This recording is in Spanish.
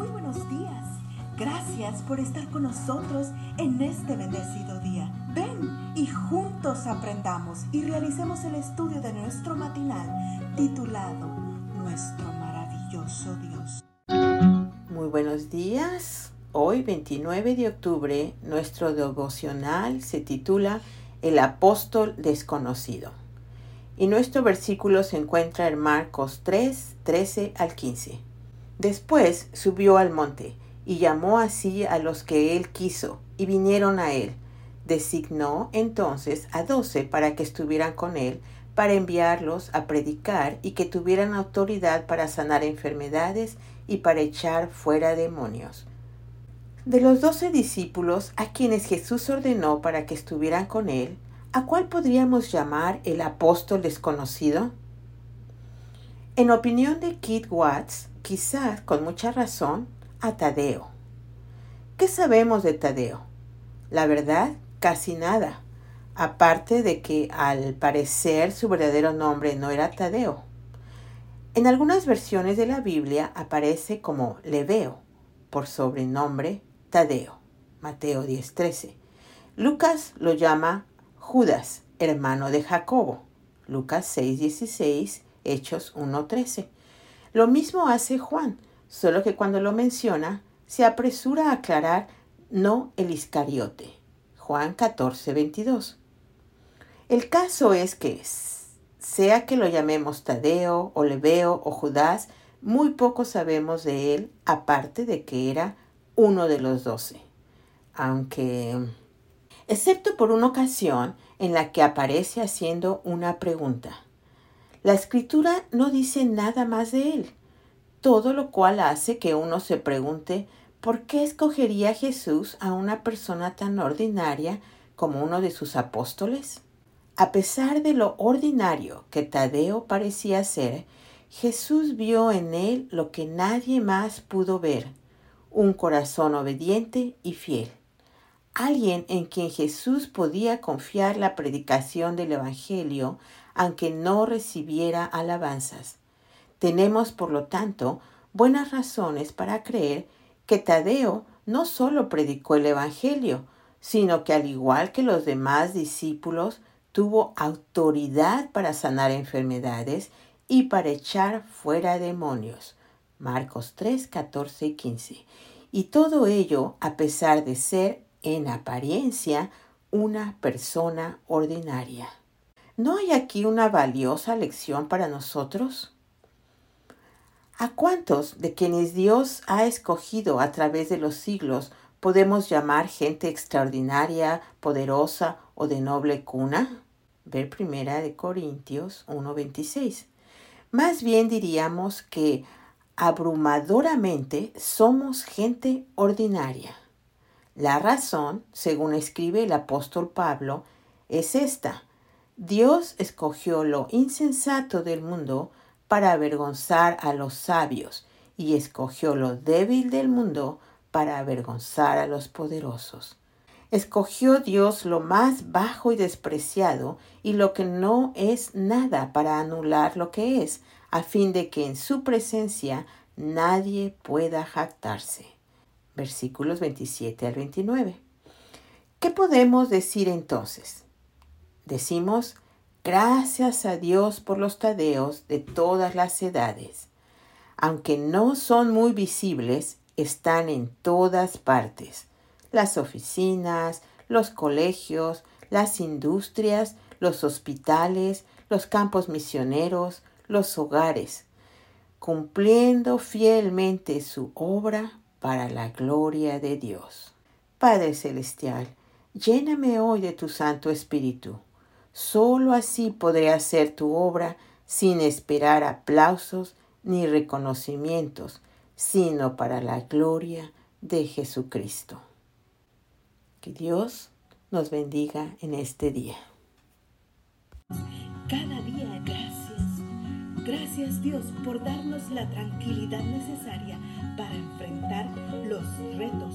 Muy buenos días. Gracias por estar con nosotros en este bendecido día. Ven y juntos aprendamos y realicemos el estudio de nuestro matinal titulado Nuestro maravilloso Dios. Muy buenos días. Hoy 29 de octubre nuestro devocional se titula El apóstol desconocido. Y nuestro versículo se encuentra en Marcos 3, 13 al 15. Después subió al monte y llamó así a los que él quiso y vinieron a él. Designó entonces a doce para que estuvieran con él, para enviarlos a predicar y que tuvieran autoridad para sanar enfermedades y para echar fuera demonios. De los doce discípulos a quienes Jesús ordenó para que estuvieran con él, ¿a cuál podríamos llamar el apóstol desconocido? En opinión de Keith Watts, quizás con mucha razón, a Tadeo. ¿Qué sabemos de Tadeo? La verdad, casi nada, aparte de que al parecer su verdadero nombre no era Tadeo. En algunas versiones de la Biblia aparece como Leveo, por sobrenombre Tadeo, Mateo 10:13. Lucas lo llama Judas, hermano de Jacobo, Lucas 6:16, Hechos 1:13. Lo mismo hace Juan, solo que cuando lo menciona, se apresura a aclarar no el Iscariote. Juan 14, 22. El caso es que, sea que lo llamemos Tadeo, o Leveo o Judas, muy poco sabemos de él, aparte de que era uno de los doce. Aunque, excepto por una ocasión en la que aparece haciendo una pregunta. La escritura no dice nada más de él, todo lo cual hace que uno se pregunte por qué escogería Jesús a una persona tan ordinaria como uno de sus apóstoles. A pesar de lo ordinario que Tadeo parecía ser, Jesús vio en él lo que nadie más pudo ver, un corazón obediente y fiel, alguien en quien Jesús podía confiar la predicación del Evangelio aunque no recibiera alabanzas. Tenemos, por lo tanto, buenas razones para creer que Tadeo no solo predicó el Evangelio, sino que al igual que los demás discípulos, tuvo autoridad para sanar enfermedades y para echar fuera demonios. Marcos 3, 14 y 15. Y todo ello a pesar de ser, en apariencia, una persona ordinaria. ¿No hay aquí una valiosa lección para nosotros? ¿A cuántos de quienes Dios ha escogido a través de los siglos podemos llamar gente extraordinaria, poderosa o de noble cuna? Ver primera de Corintios 1.26. Más bien diríamos que abrumadoramente somos gente ordinaria. La razón, según escribe el apóstol Pablo, es esta. Dios escogió lo insensato del mundo para avergonzar a los sabios y escogió lo débil del mundo para avergonzar a los poderosos. Escogió Dios lo más bajo y despreciado y lo que no es nada para anular lo que es, a fin de que en su presencia nadie pueda jactarse. Versículos 27 al 29. ¿Qué podemos decir entonces? Decimos, gracias a Dios por los tadeos de todas las edades. Aunque no son muy visibles, están en todas partes. Las oficinas, los colegios, las industrias, los hospitales, los campos misioneros, los hogares, cumpliendo fielmente su obra para la gloria de Dios. Padre Celestial, lléname hoy de tu Santo Espíritu Solo así podré hacer tu obra sin esperar aplausos ni reconocimientos, sino para la gloria de Jesucristo. Que Dios nos bendiga en este día. Cada día gracias. Gracias Dios por darnos la tranquilidad necesaria para enfrentar los retos,